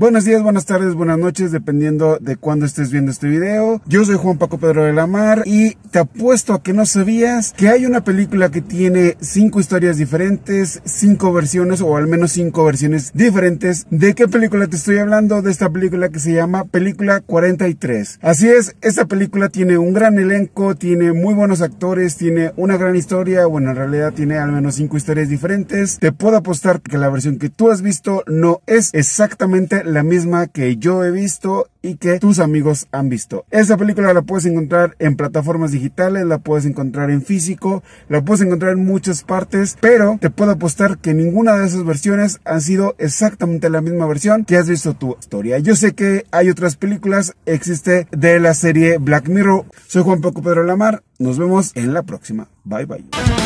Buenos días, buenas tardes, buenas noches, dependiendo de cuándo estés viendo este video. Yo soy Juan Paco Pedro de la Mar y te apuesto a que no sabías que hay una película que tiene cinco historias diferentes, cinco versiones o al menos cinco versiones diferentes. ¿De qué película te estoy hablando? De esta película que se llama Película 43. Así es, esta película tiene un gran elenco, tiene muy buenos actores, tiene una gran historia, bueno, en realidad tiene al menos cinco historias diferentes. Te puedo apostar que la versión que tú has visto no es exactamente la misma que yo he visto y que tus amigos han visto. Esta película la puedes encontrar en plataformas digitales, la puedes encontrar en físico, la puedes encontrar en muchas partes, pero te puedo apostar que ninguna de esas versiones han sido exactamente la misma versión que has visto tu historia. Yo sé que hay otras películas, existe de la serie Black Mirror. Soy Juan Paco Pedro Lamar, nos vemos en la próxima. Bye bye.